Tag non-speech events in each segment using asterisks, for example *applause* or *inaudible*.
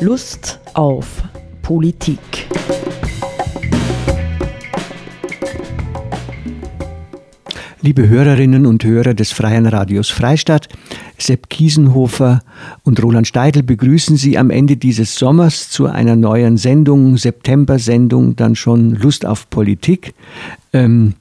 Lust auf Politik. Liebe Hörerinnen und Hörer des Freien Radios Freistadt, Sepp Kiesenhofer und Roland Steidl begrüßen Sie am Ende dieses Sommers zu einer neuen Sendung, September-Sendung, dann schon Lust auf Politik. Ähm,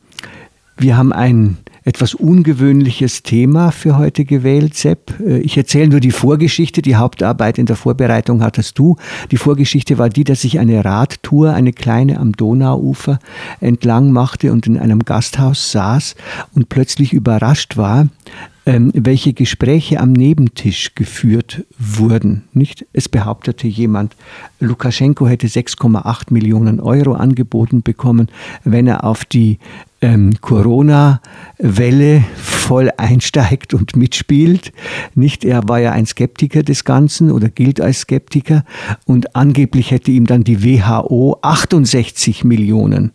wir haben ein etwas ungewöhnliches Thema für heute gewählt, Sepp. Äh, ich erzähle nur die Vorgeschichte. Die Hauptarbeit in der Vorbereitung hattest du. Die Vorgeschichte war die, dass ich eine Radtour, eine kleine am Donauufer entlang machte und in einem Gasthaus saß und plötzlich überrascht war, ähm, welche Gespräche am Nebentisch geführt wurden. Nicht? Es behauptete jemand, Lukaschenko hätte 6,8 Millionen Euro angeboten bekommen, wenn er auf die ähm, Corona-Welle voll einsteigt und mitspielt. Nicht, er war ja ein Skeptiker des Ganzen oder gilt als Skeptiker und angeblich hätte ihm dann die WHO 68 Millionen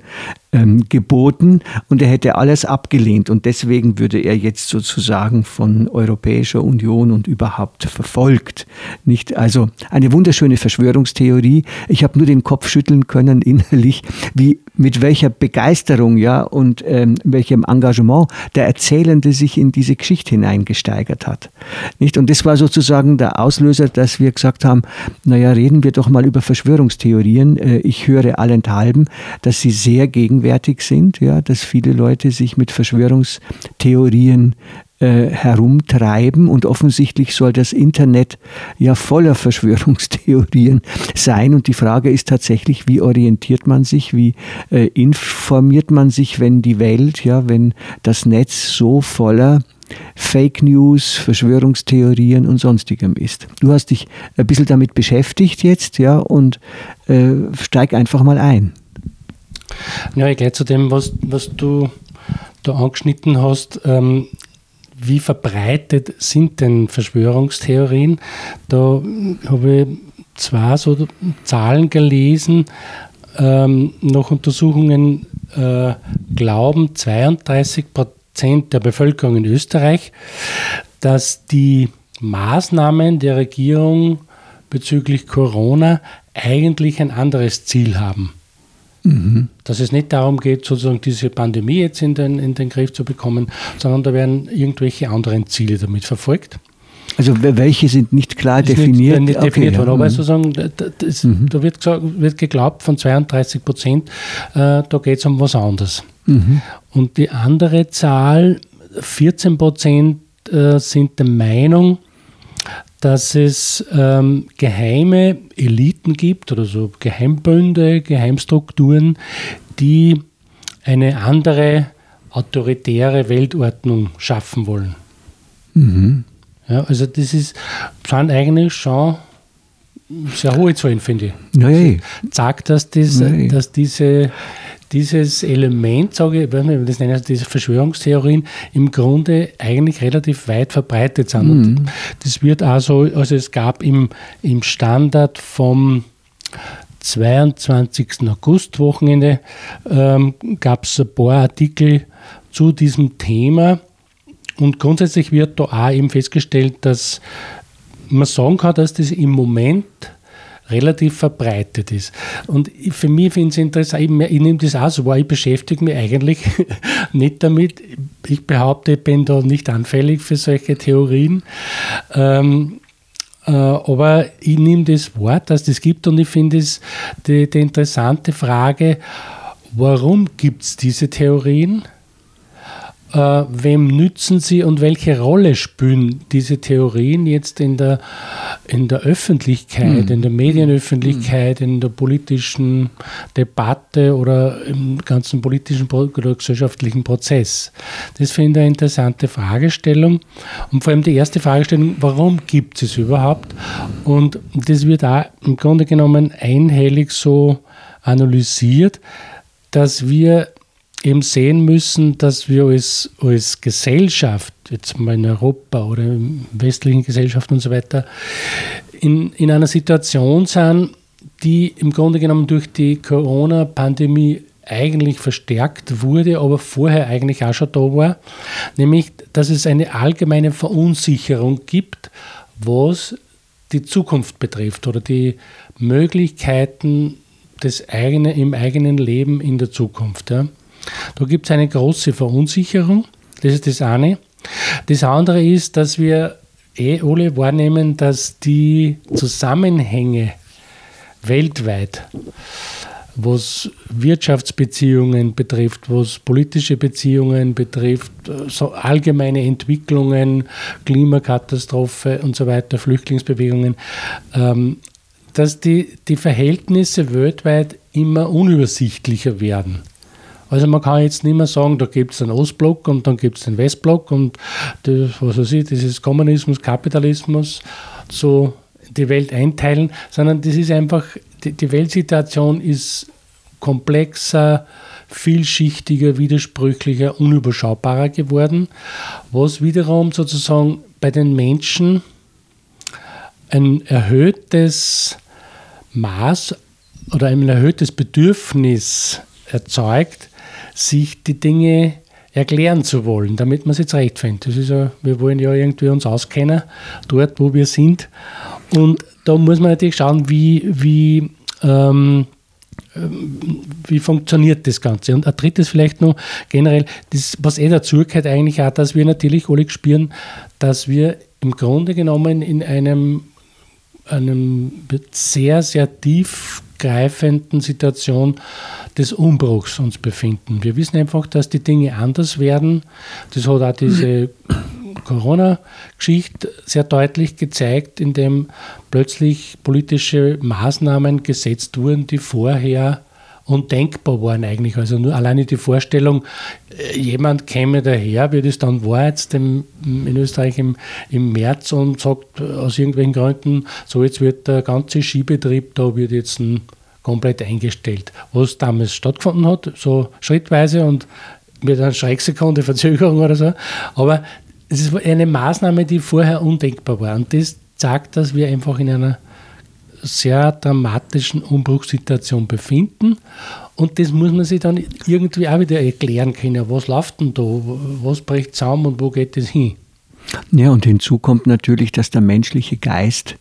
ähm, geboten und er hätte alles abgelehnt und deswegen würde er jetzt sozusagen von Europäischer Union und überhaupt verfolgt. Nicht also eine wunderschöne Verschwörungstheorie. Ich habe nur den Kopf schütteln können innerlich, wie mit welcher Begeisterung ja und ähm, welchem Engagement der Erzählende sich in diese Geschichte hineingesteigert hat. Nicht und das war sozusagen der Auslöser, dass wir gesagt haben, naja, reden wir doch mal über Verschwörungstheorien. Äh, ich höre allenthalben, dass sie sehr gegen gegenwärtig sind, ja, dass viele Leute sich mit Verschwörungstheorien äh, herumtreiben und offensichtlich soll das Internet ja voller *laughs* Verschwörungstheorien sein und die Frage ist tatsächlich, wie orientiert man sich, wie äh, informiert man sich, wenn die Welt, ja, wenn das Netz so voller Fake News, Verschwörungstheorien und sonstigem ist. Du hast dich ein bisschen damit beschäftigt jetzt, ja, und äh, steig einfach mal ein. Ja, ich gehe zu dem, was, was du da angeschnitten hast. Ähm, wie verbreitet sind denn Verschwörungstheorien? Da habe ich zwei so Zahlen gelesen. Ähm, nach Untersuchungen äh, glauben 32 Prozent der Bevölkerung in Österreich, dass die Maßnahmen der Regierung bezüglich Corona eigentlich ein anderes Ziel haben. Mhm. Dass es nicht darum geht, sozusagen diese Pandemie jetzt in den, in den Griff zu bekommen, sondern da werden irgendwelche anderen Ziele damit verfolgt. Also welche sind nicht klar definiert? Nicht, nicht definiert worden, ja. aber mhm. sozusagen, das, mhm. da wird, gesagt, wird, geglaubt von 32 Prozent, äh, da geht es um was anderes. Mhm. Und die andere Zahl, 14 Prozent äh, sind der Meinung, dass es ähm, geheime Eliten gibt oder so Geheimbünde, Geheimstrukturen, die eine andere autoritäre Weltordnung schaffen wollen. Mhm. Ja, also das ist, sind eigentlich schon sehr hohe Zahlen, finde ich. Nee. Sagt, dass, das, dass diese dieses Element, sage ich, weiß nicht, das nennen, diese Verschwörungstheorien im Grunde eigentlich relativ weit verbreitet sind. Mhm. Und das wird also, also es gab im, im Standard vom 22. August Wochenende ähm, gab es ein paar Artikel zu diesem Thema und grundsätzlich wird da auch eben festgestellt, dass man sagen kann, dass das im Moment relativ verbreitet ist. Und für mich finde ich es interessant, ich, ich nehme das auch so wahr, ich beschäftige mich eigentlich *laughs* nicht damit. Ich behaupte, ich bin da nicht anfällig für solche Theorien. Ähm, äh, aber ich nehme das Wort, dass das gibt und ich finde es die, die interessante Frage, warum gibt es diese Theorien? Äh, wem nützen sie und welche Rolle spielen diese Theorien jetzt in der, in der Öffentlichkeit, mhm. in der Medienöffentlichkeit, mhm. in der politischen Debatte oder im ganzen politischen oder gesellschaftlichen Prozess? Das finde ich eine interessante Fragestellung. Und vor allem die erste Fragestellung, warum gibt es überhaupt? Und das wird auch im Grunde genommen einhellig so analysiert, dass wir eben sehen müssen, dass wir als, als Gesellschaft, jetzt mal in Europa oder in westlichen Gesellschaften und so weiter, in, in einer Situation sind, die im Grunde genommen durch die Corona-Pandemie eigentlich verstärkt wurde, aber vorher eigentlich auch schon da war, nämlich dass es eine allgemeine Verunsicherung gibt, was die Zukunft betrifft oder die Möglichkeiten des eigenen, im eigenen Leben in der Zukunft. Ja. Da gibt es eine große Verunsicherung, das ist das eine. Das andere ist, dass wir eh alle wahrnehmen, dass die Zusammenhänge weltweit, was Wirtschaftsbeziehungen betrifft, was politische Beziehungen betrifft, so allgemeine Entwicklungen, Klimakatastrophe und so weiter, Flüchtlingsbewegungen, ähm, dass die, die Verhältnisse weltweit immer unübersichtlicher werden. Also man kann jetzt nicht mehr sagen, da gibt es einen Ostblock und dann gibt es den Westblock und das, was weiß ich, das ist Kommunismus, Kapitalismus, so die Welt einteilen, sondern das ist einfach, die, die Weltsituation ist komplexer, vielschichtiger, widersprüchlicher, unüberschaubarer geworden, was wiederum sozusagen bei den Menschen ein erhöhtes Maß oder ein erhöhtes Bedürfnis erzeugt, sich die Dinge erklären zu wollen, damit man es jetzt recht findet. Das ist ja, wir wollen ja irgendwie uns auskennen, dort wo wir sind. Und da muss man natürlich schauen, wie, wie, ähm, wie funktioniert das Ganze. Und ein drittes vielleicht noch generell, das, was eh dazu gehört eigentlich auch, dass wir natürlich alle spüren, dass wir im Grunde genommen in einem, einem sehr, sehr tiefgreifenden Situation des Umbruchs uns befinden. Wir wissen einfach, dass die Dinge anders werden. Das hat auch diese *clears throat* Corona-Geschichte sehr deutlich gezeigt, indem plötzlich politische Maßnahmen gesetzt wurden, die vorher undenkbar waren eigentlich. Also nur alleine die Vorstellung, äh, jemand käme daher, wie das dann war jetzt in Österreich im, im März und sagt aus irgendwelchen Gründen, so jetzt wird der ganze Skibetrieb, da wird jetzt ein komplett eingestellt. Was damals stattgefunden hat, so schrittweise und mit einer Schrecksekunde *laughs* Verzögerung oder so. Aber es ist eine Maßnahme, die vorher undenkbar war. Und das zeigt, dass wir einfach in einer sehr dramatischen Umbruchssituation befinden. Und das muss man sich dann irgendwie auch wieder erklären können. Was läuft denn da? Was bricht zusammen und wo geht es hin? Ja, und hinzu kommt natürlich, dass der menschliche Geist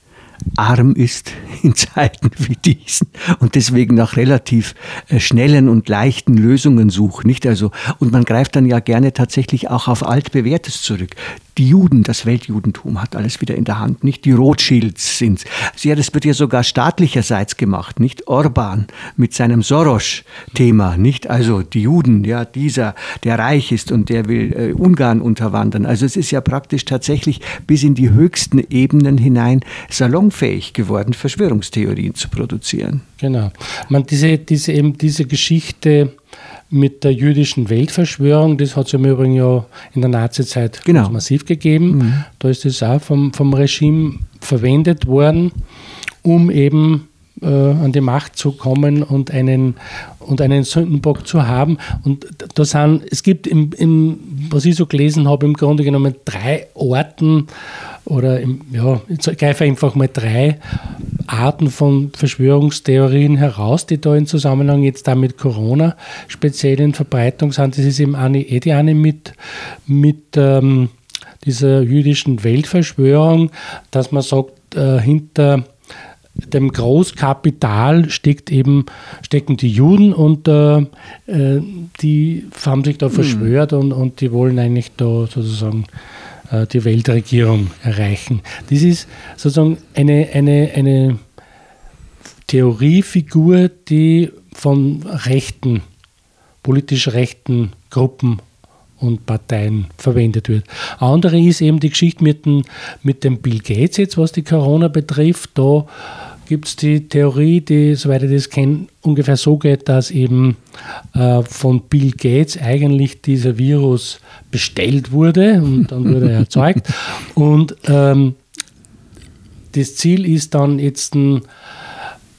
arm ist *laughs* in Zeiten wie diesen und deswegen nach relativ äh, schnellen und leichten Lösungen sucht, nicht? Also und man greift dann ja gerne tatsächlich auch auf altbewährtes zurück. Die Juden, das Weltjudentum hat alles wieder in der Hand, nicht? Die Rothschilds sind. Ja, das wird ja sogar staatlicherseits gemacht, nicht? Orban mit seinem Soros-Thema, nicht? Also die Juden, ja, dieser, der reich ist und der will äh, Ungarn unterwandern. Also es ist ja praktisch tatsächlich bis in die höchsten Ebenen hinein salonfähig geworden, Verschwörungstheorien zu produzieren. Genau. Man, diese, diese, eben diese Geschichte mit der jüdischen Weltverschwörung, das hat es im Übrigen ja in der Nazizeit genau. massiv gegeben. Mhm. Da ist das auch vom, vom Regime verwendet worden, um eben äh, an die Macht zu kommen und einen, und einen Sündenbock zu haben. Und da sind, es gibt, im, im, was ich so gelesen habe, im Grunde genommen drei Orten oder, im, ja, ich greife einfach mal drei Arten von Verschwörungstheorien heraus, die da im Zusammenhang jetzt da mit Corona speziell in Verbreitung sind. Das ist eben eine, eh die eine mit, mit ähm, dieser jüdischen Weltverschwörung, dass man sagt, äh, hinter dem Großkapital steckt eben, stecken die Juden und äh, äh die haben sich da hm. verschwört und, und die wollen eigentlich da sozusagen die Weltregierung erreichen. Das ist sozusagen eine, eine, eine Theoriefigur, die von rechten, politisch rechten Gruppen und Parteien verwendet wird. Andere ist eben die Geschichte mit dem, mit dem Bill Gates jetzt, was die Corona betrifft. Da gibt es die Theorie, die, soweit ich das kenne, ungefähr so geht, dass eben äh, von Bill Gates eigentlich dieser Virus bestellt wurde und dann wurde er erzeugt. *laughs* Und ähm, das Ziel ist dann jetzt ein,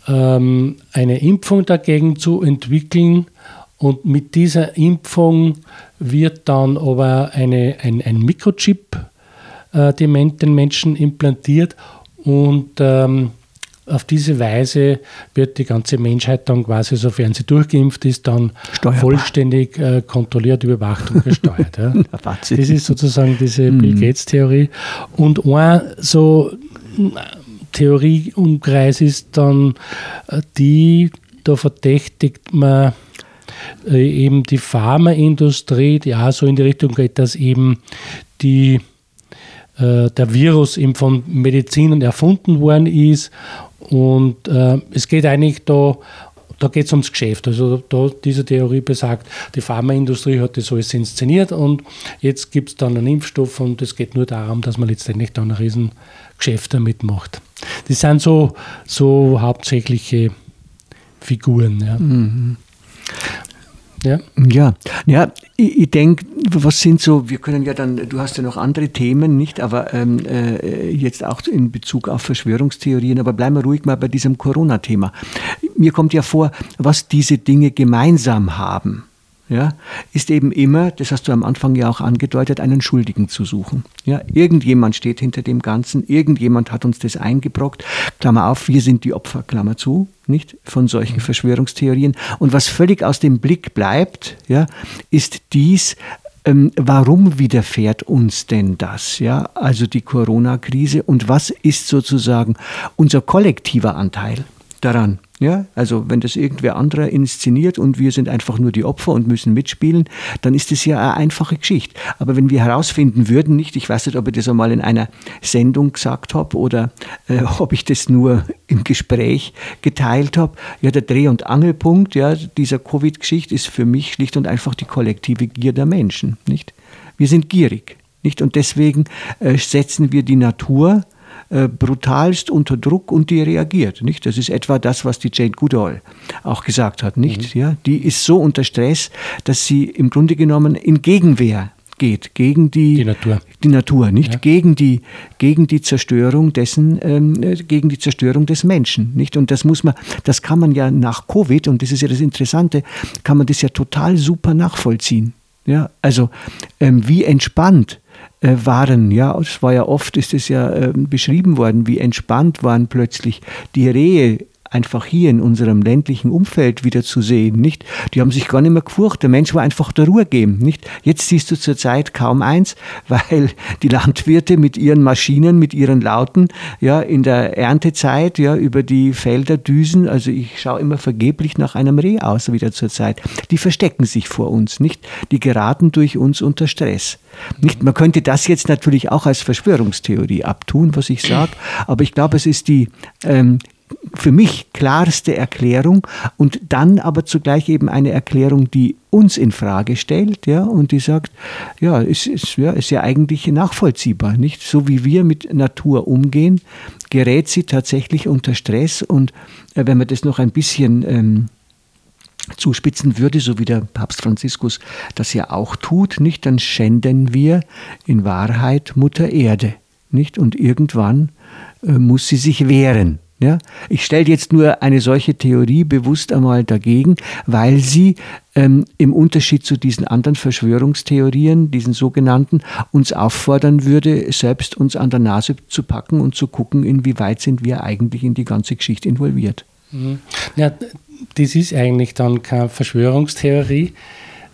ähm, eine Impfung dagegen zu entwickeln. Und mit dieser Impfung wird dann aber eine, ein, ein Mikrochip äh, den Menschen implantiert und ähm, auf diese Weise wird die ganze Menschheit dann quasi, sofern sie durchgeimpft ist, dann Steuerbar. vollständig äh, kontrolliert, überwacht und gesteuert. Ja. *laughs* das ist sozusagen diese mm. Bill Gates-Theorie. Und ein so Theorieumkreis ist dann äh, die, da verdächtigt man äh, eben die Pharmaindustrie, die auch so in die Richtung geht, dass eben die, äh, der Virus eben von Medizinern erfunden worden ist. Und äh, es geht eigentlich da da geht es ums Geschäft. Also da, diese Theorie besagt, die Pharmaindustrie hat das alles inszeniert und jetzt gibt es dann einen Impfstoff und es geht nur darum, dass man letztendlich da ein Riesengeschäft damit macht. Das sind so, so hauptsächliche Figuren. Ja. Mhm. Ja, ja, ja ich, ich denke, was sind so, wir können ja dann, du hast ja noch andere Themen, nicht, aber ähm, äh, jetzt auch in Bezug auf Verschwörungstheorien, aber bleiben wir ruhig mal bei diesem Corona-Thema. Mir kommt ja vor, was diese Dinge gemeinsam haben ja, ist eben immer, das hast du am Anfang ja auch angedeutet, einen Schuldigen zu suchen. Ja, irgendjemand steht hinter dem Ganzen, irgendjemand hat uns das eingebrockt. Klammer auf, wir sind die Opfer, Klammer zu, nicht von solchen mhm. Verschwörungstheorien. Und was völlig aus dem Blick bleibt, ja, ist dies, ähm, warum widerfährt uns denn das? Ja, also die Corona-Krise und was ist sozusagen unser kollektiver Anteil daran? Ja, also wenn das irgendwer anderer inszeniert und wir sind einfach nur die Opfer und müssen mitspielen, dann ist das ja eine einfache Geschichte. Aber wenn wir herausfinden würden, nicht, ich weiß nicht, ob ich das einmal in einer Sendung gesagt habe oder äh, ob ich das nur im Gespräch geteilt habe, ja, der Dreh- und Angelpunkt ja, dieser Covid-Geschichte ist für mich schlicht und einfach die kollektive Gier der Menschen. Nicht? Wir sind gierig. Nicht? Und deswegen äh, setzen wir die Natur äh, brutalst unter Druck und die reagiert. Nicht? Das ist etwa das, was die Jane Goodall auch gesagt hat. Nicht? Mhm. Ja, die ist so unter Stress, dass sie im Grunde genommen in Gegenwehr geht gegen die, die Natur, die Natur nicht ja. gegen die gegen die Zerstörung dessen ähm, äh, gegen die Zerstörung des Menschen nicht und das muss man das kann man ja nach Covid und das ist ja das Interessante kann man das ja total super nachvollziehen ja also ähm, wie entspannt äh, waren. Ja, es war ja oft, ist es ja äh, beschrieben worden, wie entspannt waren plötzlich die Rehe einfach hier in unserem ländlichen Umfeld wieder zu sehen, nicht? Die haben sich gar nicht mehr gefurcht. Der Mensch war einfach der Ruhe geben, nicht? Jetzt siehst du zurzeit kaum eins, *laughs* weil die Landwirte mit ihren Maschinen, mit ihren Lauten, ja, in der Erntezeit, ja, über die Felder düsen. Also ich schaue immer vergeblich nach einem Reh aus wieder zurzeit. Die verstecken sich vor uns, nicht? Die geraten durch uns unter Stress. Nicht? Man könnte das jetzt natürlich auch als Verschwörungstheorie abtun, was ich sage, aber ich glaube, es ist die, ähm, für mich klarste Erklärung und dann aber zugleich eben eine Erklärung, die uns in Frage stellt, ja, und die sagt, ja, es ist ja, ist ja eigentlich nachvollziehbar, nicht? So wie wir mit Natur umgehen, gerät sie tatsächlich unter Stress und äh, wenn man das noch ein bisschen ähm, zuspitzen würde, so wie der Papst Franziskus das ja auch tut, nicht, dann schänden wir in Wahrheit Mutter Erde, nicht? Und irgendwann äh, muss sie sich wehren. Ja? Ich stelle jetzt nur eine solche Theorie bewusst einmal dagegen, weil sie ähm, im Unterschied zu diesen anderen Verschwörungstheorien, diesen sogenannten, uns auffordern würde, selbst uns an der Nase zu packen und zu gucken, inwieweit sind wir eigentlich in die ganze Geschichte involviert. Mhm. Ja, das ist eigentlich dann keine Verschwörungstheorie,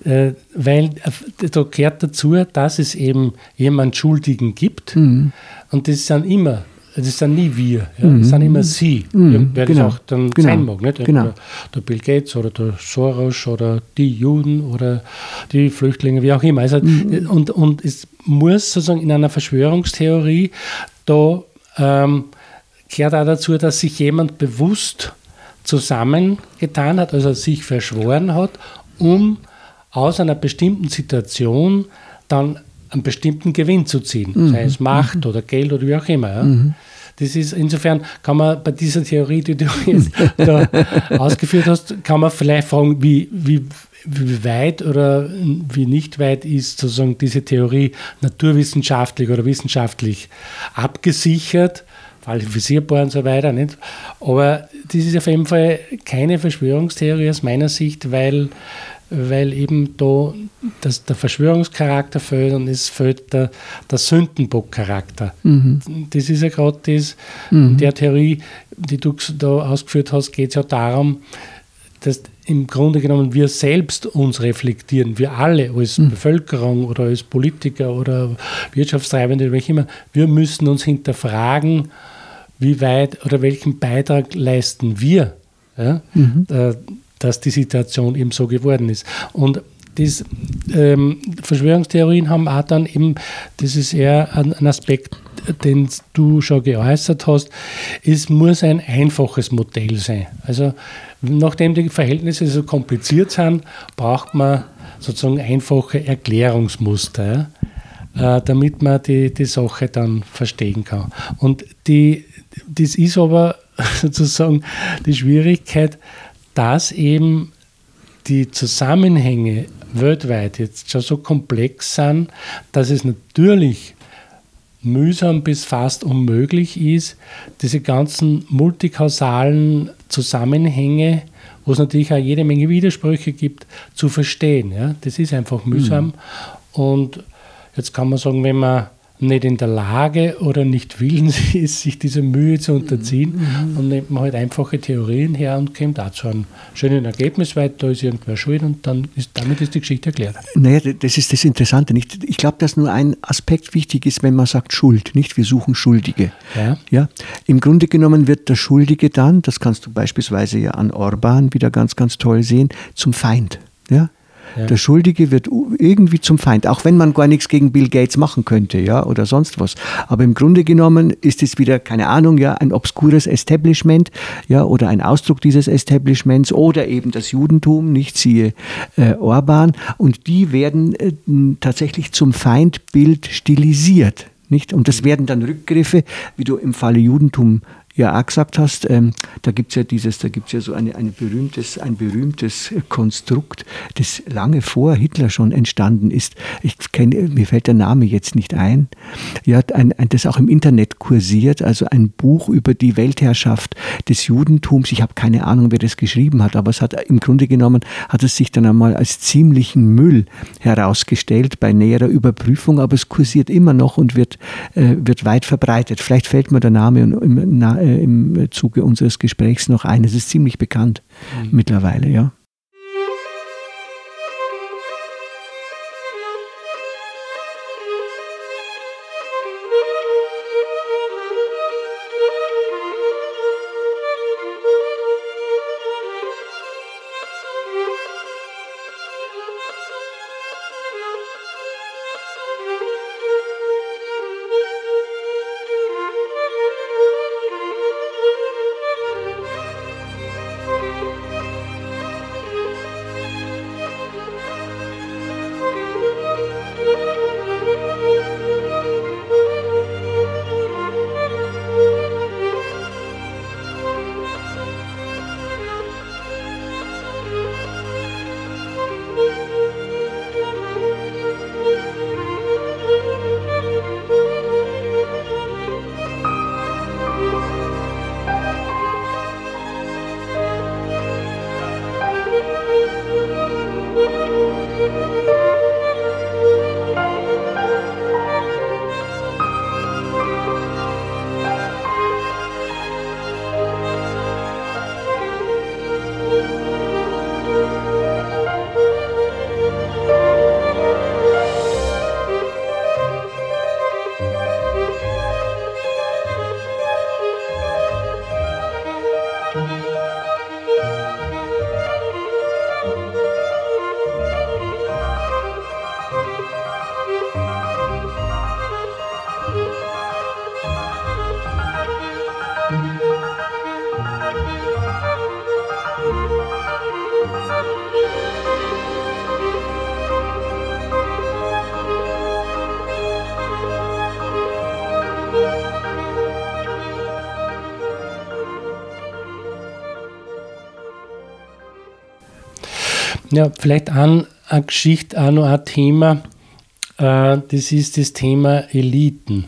äh, weil äh, da gehört dazu, dass es eben jemand Schuldigen gibt mhm. und das sind immer das sind nie wir, ja. Mhm. das sind immer sie, mhm. wer genau. das auch dann genau. sein mag. Nicht? Genau. Der Bill Gates oder der Soros oder die Juden oder die Flüchtlinge, wie auch immer. Also, mhm. und, und es muss sozusagen in einer Verschwörungstheorie, da ähm, gehört auch dazu, dass sich jemand bewusst zusammengetan hat, also sich verschworen hat, um aus einer bestimmten Situation dann einen bestimmten Gewinn zu ziehen, mhm. sei es Macht mhm. oder Geld oder wie auch immer. Ja. Mhm. Das ist insofern kann man bei dieser Theorie, die du *laughs* jetzt da ausgeführt hast, kann man vielleicht fragen, wie, wie, wie weit oder wie nicht weit ist sozusagen diese Theorie naturwissenschaftlich oder wissenschaftlich abgesichert, qualifizierbar und so weiter. Nicht? Aber das ist auf jeden Fall keine Verschwörungstheorie aus meiner Sicht, weil weil eben da das, der Verschwörungscharakter fehlt und es fehlt der, der Sündenbock-Charakter. Mhm. Das ist ja gerade das, mhm. der Theorie, die du da ausgeführt hast, geht es ja darum, dass im Grunde genommen wir selbst uns reflektieren, wir alle als mhm. Bevölkerung oder als Politiker oder Wirtschaftstreibende, wie immer, wir müssen uns hinterfragen, wie weit oder welchen Beitrag leisten wir, ja, mhm. Dass die Situation eben so geworden ist. Und das, ähm, Verschwörungstheorien haben auch dann eben, das ist eher ein, ein Aspekt, den du schon geäußert hast, es muss ein einfaches Modell sein. Also nachdem die Verhältnisse so kompliziert sind, braucht man sozusagen einfache Erklärungsmuster, äh, damit man die, die Sache dann verstehen kann. Und die, das ist aber *laughs* sozusagen die Schwierigkeit, dass eben die Zusammenhänge weltweit jetzt schon so komplex sind, dass es natürlich mühsam bis fast unmöglich ist, diese ganzen multikausalen Zusammenhänge, wo es natürlich auch jede Menge Widersprüche gibt, zu verstehen. Ja? Das ist einfach mühsam. Mhm. Und jetzt kann man sagen, wenn man nicht in der Lage oder nicht willens *laughs* ist, sich dieser Mühe zu unterziehen. Mhm. Und nimmt man halt einfache Theorien her und kommt da zu einem schönen Ergebnis, weil da ist irgendwer schuld und dann ist, damit ist die Geschichte erklärt. Naja, das ist das Interessante. Nicht? Ich glaube, dass nur ein Aspekt wichtig ist, wenn man sagt Schuld, nicht? Wir suchen Schuldige. Ja. Ja? Im Grunde genommen wird der Schuldige dann, das kannst du beispielsweise ja an Orban wieder ganz, ganz toll sehen, zum Feind. Ja? Ja. Der Schuldige wird irgendwie zum Feind, auch wenn man gar nichts gegen Bill Gates machen könnte, ja, oder sonst was. Aber im Grunde genommen ist es wieder, keine Ahnung, ja, ein obskures Establishment, ja, oder ein Ausdruck dieses Establishments oder eben das Judentum, nicht siehe äh, Orban. Und die werden äh, tatsächlich zum Feindbild stilisiert. Nicht? Und das werden dann Rückgriffe, wie du im Falle Judentum ja auch gesagt hast, ähm, da gibt es ja dieses, da gibt ja so eine, eine berühmtes, ein berühmtes Konstrukt, das lange vor Hitler schon entstanden ist. Ich kenne, mir fällt der Name jetzt nicht ein. Ja, ein, ein, das auch im Internet kursiert, also ein Buch über die Weltherrschaft des Judentums. Ich habe keine Ahnung, wer das geschrieben hat, aber es hat im Grunde genommen hat es sich dann einmal als ziemlichen Müll herausgestellt bei näherer Überprüfung, aber es kursiert immer noch und wird, äh, wird weit verbreitet. Vielleicht fällt mir der Name im, äh, im Zuge unseres Gesprächs noch ein. Es ist ziemlich bekannt mhm. mittlerweile, ja. Ja, vielleicht an eine Geschichte, auch noch ein Thema, äh, das ist das Thema Eliten,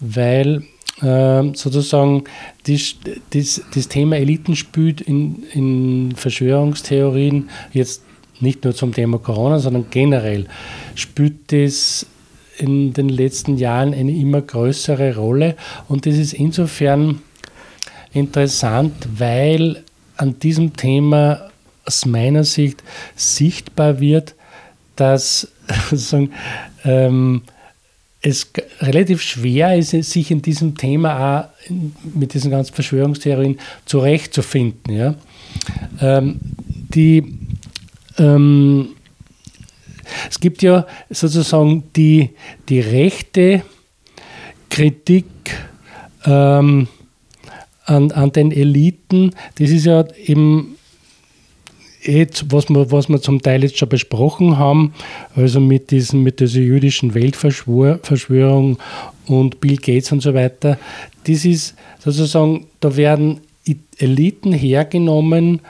weil äh, sozusagen das, das, das Thema Eliten spielt in, in Verschwörungstheorien jetzt nicht nur zum Thema Corona, sondern generell spielt das in den letzten Jahren eine immer größere Rolle. Und das ist insofern interessant, weil an diesem Thema aus meiner Sicht sichtbar wird, dass *laughs* ähm, es relativ schwer ist, sich in diesem Thema auch mit diesen ganzen Verschwörungstheorien zurechtzufinden. Ja? Ähm, die, ähm, es gibt ja sozusagen die, die rechte Kritik ähm, an, an den Eliten, das ist ja eben jetzt, was wir, was wir zum Teil jetzt schon besprochen haben, also mit, diesen, mit dieser jüdischen Weltverschwörung und Bill Gates und so weiter, das ist sozusagen, da werden Eliten hergenommen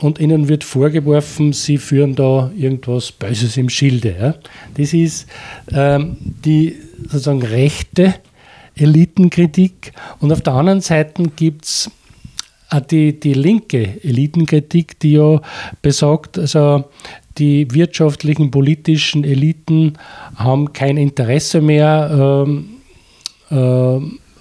und ihnen wird vorgeworfen, sie führen da irgendwas Böses im Schilde. Ja. Das ist ähm, die sozusagen rechte Elitenkritik und auf der anderen Seite gibt es die, die linke Elitenkritik, die ja besagt, also die wirtschaftlichen, politischen Eliten haben kein Interesse mehr ähm, äh,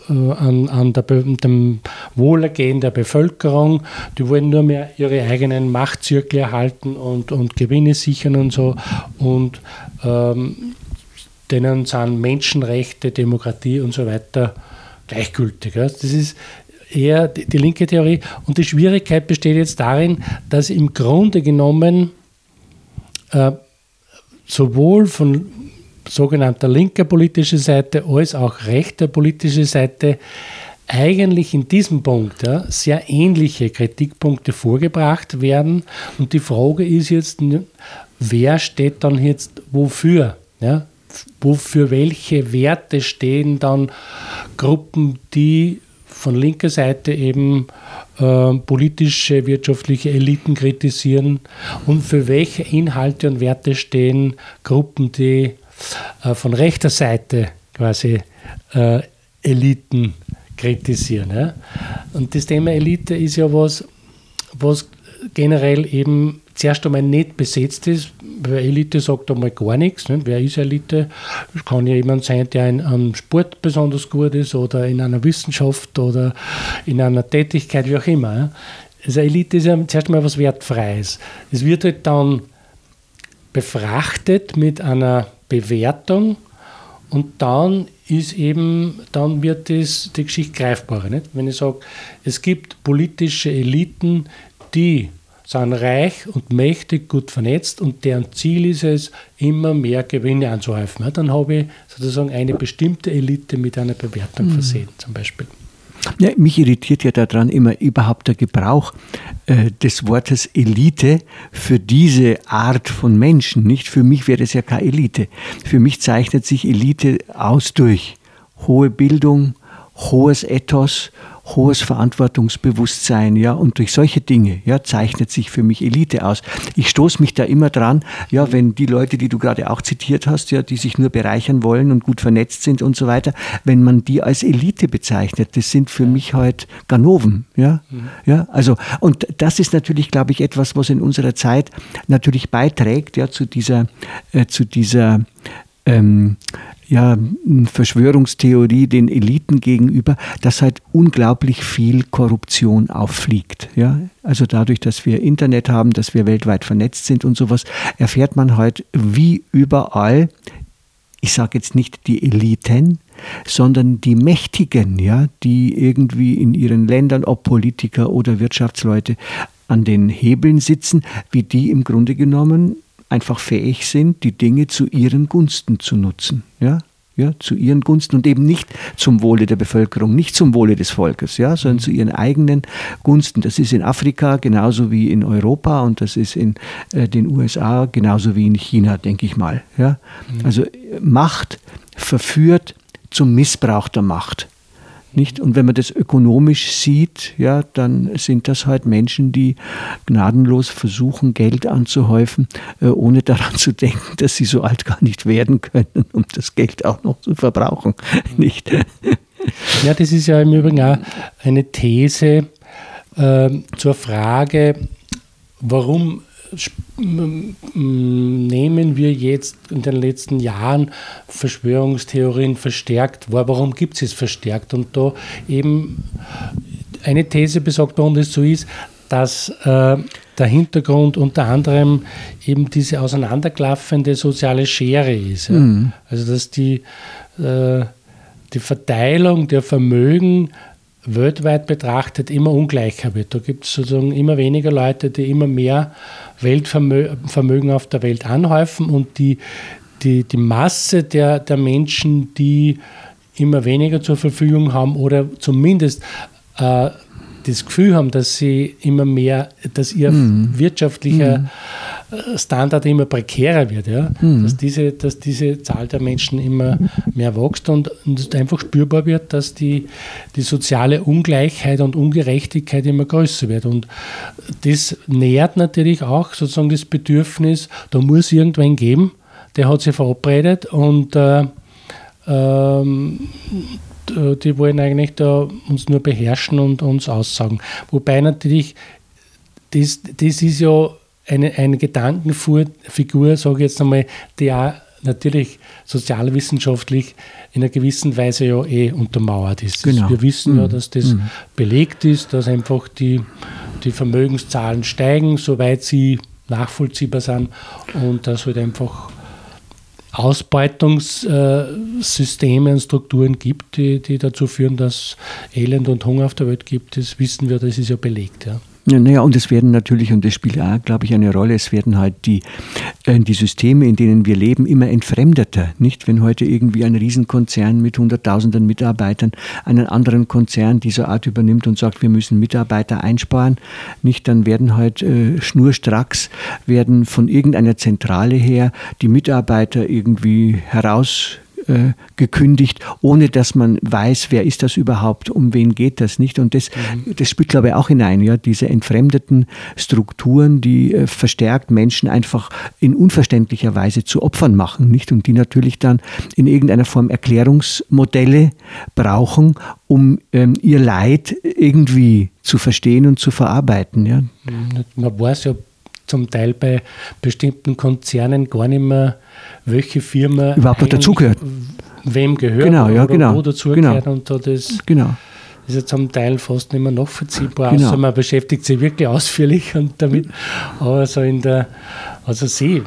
an, an der, dem Wohlergehen der Bevölkerung. Die wollen nur mehr ihre eigenen Machtzirkel erhalten und, und Gewinne sichern und so. Und ähm, denen sind Menschenrechte, Demokratie und so weiter gleichgültig. Das ist eher die, die linke Theorie. Und die Schwierigkeit besteht jetzt darin, dass im Grunde genommen äh, sowohl von sogenannter linker politischer Seite als auch rechter politischer Seite eigentlich in diesem Punkt ja, sehr ähnliche Kritikpunkte vorgebracht werden. Und die Frage ist jetzt, wer steht dann jetzt wofür? Ja? Wofür welche Werte stehen dann Gruppen, die von linker Seite eben äh, politische, wirtschaftliche Eliten kritisieren und für welche Inhalte und Werte stehen Gruppen, die äh, von rechter Seite quasi äh, Eliten kritisieren. Ja? Und das Thema Elite ist ja was, was generell eben zuerst einmal nicht besetzt ist, weil Elite sagt einmal gar nichts. Nicht? Wer ist Elite? Es kann ja jemand sein, der in einem Sport besonders gut ist oder in einer Wissenschaft oder in einer Tätigkeit, wie auch immer. Also Elite ist ja zuerst einmal was Wertfreies. Es wird halt dann befrachtet mit einer Bewertung und dann ist eben, dann wird das, die Geschichte greifbarer. Nicht? Wenn ich sage, es gibt politische Eliten, die sind reich und mächtig gut vernetzt und deren Ziel ist es, immer mehr Gewinne anzuhäufen. dann habe ich sozusagen eine bestimmte Elite mit einer Bewertung mhm. versehen, zum Beispiel. Ja, mich irritiert ja daran immer überhaupt der Gebrauch äh, des Wortes Elite für diese Art von Menschen. Nicht für mich wäre das ja keine Elite. Für mich zeichnet sich Elite aus durch hohe Bildung, hohes Ethos hohes Verantwortungsbewusstsein, ja, und durch solche Dinge, ja, zeichnet sich für mich Elite aus. Ich stoße mich da immer dran, ja, wenn die Leute, die du gerade auch zitiert hast, ja, die sich nur bereichern wollen und gut vernetzt sind und so weiter, wenn man die als Elite bezeichnet, das sind für mich halt Ganoven, ja, mhm. ja, also, und das ist natürlich, glaube ich, etwas, was in unserer Zeit natürlich beiträgt, ja, zu dieser, äh, zu dieser, ähm, ja, Verschwörungstheorie den Eliten gegenüber, dass halt unglaublich viel Korruption auffliegt. Ja? Also dadurch, dass wir Internet haben, dass wir weltweit vernetzt sind und sowas, erfährt man halt wie überall, ich sage jetzt nicht die Eliten, sondern die Mächtigen, ja, die irgendwie in ihren Ländern, ob Politiker oder Wirtschaftsleute, an den Hebeln sitzen, wie die im Grunde genommen einfach fähig sind, die Dinge zu ihren Gunsten zu nutzen. Ja? Ja, zu ihren Gunsten und eben nicht zum Wohle der Bevölkerung, nicht zum Wohle des Volkes, ja, sondern zu ihren eigenen Gunsten. Das ist in Afrika genauso wie in Europa und das ist in äh, den USA genauso wie in China, denke ich mal. Ja. Mhm. Also Macht verführt zum Missbrauch der Macht. Nicht? Und wenn man das ökonomisch sieht, ja, dann sind das halt Menschen, die gnadenlos versuchen, Geld anzuhäufen, äh, ohne daran zu denken, dass sie so alt gar nicht werden können, um das Geld auch noch zu verbrauchen. Nicht? Ja, das ist ja im Übrigen auch eine These äh, zur Frage, warum nehmen wir jetzt in den letzten Jahren Verschwörungstheorien verstärkt wahr? Warum gibt es es verstärkt? Und da eben eine These besagt, warum das so ist, dass äh, der Hintergrund unter anderem eben diese auseinanderklaffende soziale Schere ist. Ja? Mhm. Also dass die äh, die Verteilung der Vermögen weltweit betrachtet immer ungleicher wird. Da gibt es sozusagen immer weniger Leute, die immer mehr Weltvermögen auf der Welt anhäufen und die, die, die Masse der, der Menschen, die immer weniger zur Verfügung haben oder zumindest äh, das Gefühl haben, dass sie immer mehr, dass ihr mhm. wirtschaftlicher mhm. Standard immer prekärer wird, ja? Mhm. dass, diese, dass diese Zahl der Menschen immer mehr wächst und, und einfach spürbar wird, dass die, die soziale Ungleichheit und Ungerechtigkeit immer größer wird. Und das nährt natürlich auch sozusagen das Bedürfnis, da muss irgendwen geben, der hat sich verabredet und äh, ähm, die wollen eigentlich da uns nur beherrschen und uns aussagen. Wobei natürlich, das, das ist ja eine, eine Gedankenfigur, sage ich jetzt einmal, die auch natürlich sozialwissenschaftlich in einer gewissen Weise ja eh untermauert ist. Genau. Wir wissen mhm. ja, dass das mhm. belegt ist, dass einfach die, die Vermögenszahlen steigen, soweit sie nachvollziehbar sind und dass halt einfach Ausbeutungssysteme und Strukturen gibt, die, die dazu führen, dass Elend und Hunger auf der Welt gibt. Das wissen wir, das ist ja belegt. Ja. Ja, naja, und es werden natürlich, und das spielt auch, glaube ich, eine Rolle, es werden halt die, äh, die Systeme, in denen wir leben, immer entfremdeter. Nicht, wenn heute irgendwie ein Riesenkonzern mit hunderttausenden Mitarbeitern einen anderen Konzern dieser Art übernimmt und sagt, wir müssen Mitarbeiter einsparen, nicht, dann werden halt äh, schnurstracks, werden von irgendeiner Zentrale her die Mitarbeiter irgendwie heraus äh, gekündigt, ohne dass man weiß, wer ist das überhaupt, um wen geht das nicht. Und das, mhm. das spielt, glaube ich, auch hinein, ja, diese entfremdeten Strukturen, die äh, verstärkt Menschen einfach in unverständlicher Weise zu Opfern machen, nicht? Und die natürlich dann in irgendeiner Form Erklärungsmodelle brauchen, um ähm, ihr Leid irgendwie zu verstehen und zu verarbeiten. Ja. Man weiß ja zum Teil bei bestimmten Konzernen gar nicht mehr, welche Firma überhaupt noch dazugehört. Wem gehört genau, ja, oder genau, wo dazugehört. Genau. Und da das genau. ist ja zum Teil fast nicht mehr nachvollziehbar, genau. außer man beschäftigt sich wirklich ausführlich und damit. Aber so in der, also sie,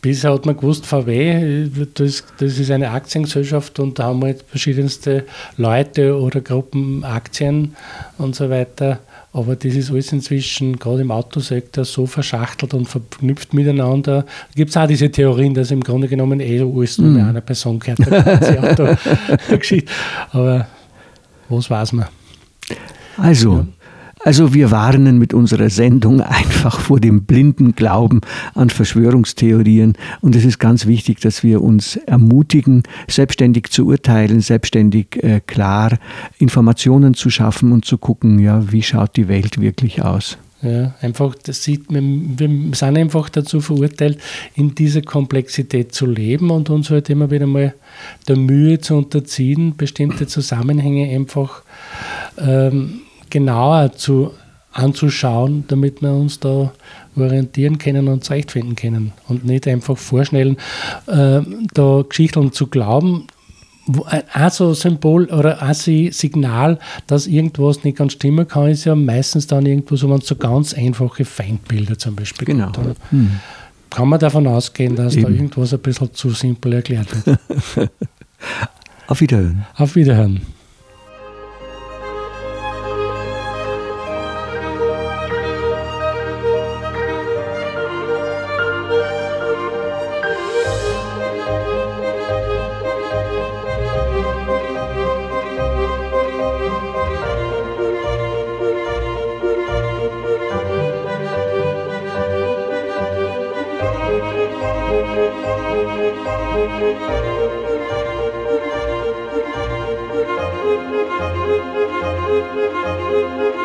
Bisher hat man gewusst, VW, das, das, ist eine Aktiengesellschaft und da haben wir verschiedenste Leute oder Gruppen Aktien und so weiter. Aber das ist alles inzwischen, gerade im Autosektor, so verschachtelt und verknüpft miteinander. Da gibt es auch diese Theorien, dass im Grunde genommen eh alles nur mm. einer Person gehört, *laughs* *laughs* Geschichte. Aber was weiß man? Also. Also wir warnen mit unserer Sendung *laughs* einfach vor dem blinden Glauben an Verschwörungstheorien. Und es ist ganz wichtig, dass wir uns ermutigen, selbstständig zu urteilen, selbstständig äh, klar Informationen zu schaffen und zu gucken, ja, wie schaut die Welt wirklich aus. Ja, einfach, das sieht, wir, sind einfach dazu verurteilt, in dieser Komplexität zu leben und uns halt immer wieder mal der Mühe zu unterziehen, bestimmte Zusammenhänge einfach ähm, genauer zu, anzuschauen, damit wir uns da orientieren können und zurechtfinden können und nicht einfach vorschnellen, äh, da Geschichten zu glauben, ein so Symbol oder ein Signal, dass irgendwas nicht ganz stimmen kann, ist ja meistens dann irgendwo so, wenn es so ganz einfache Feindbilder zum Beispiel genau. hm. Kann man davon ausgehen, dass Eben. da irgendwas ein bisschen zu simpel erklärt wird. *laughs* Auf Wiederhören. Auf Wiederhören. Thank you.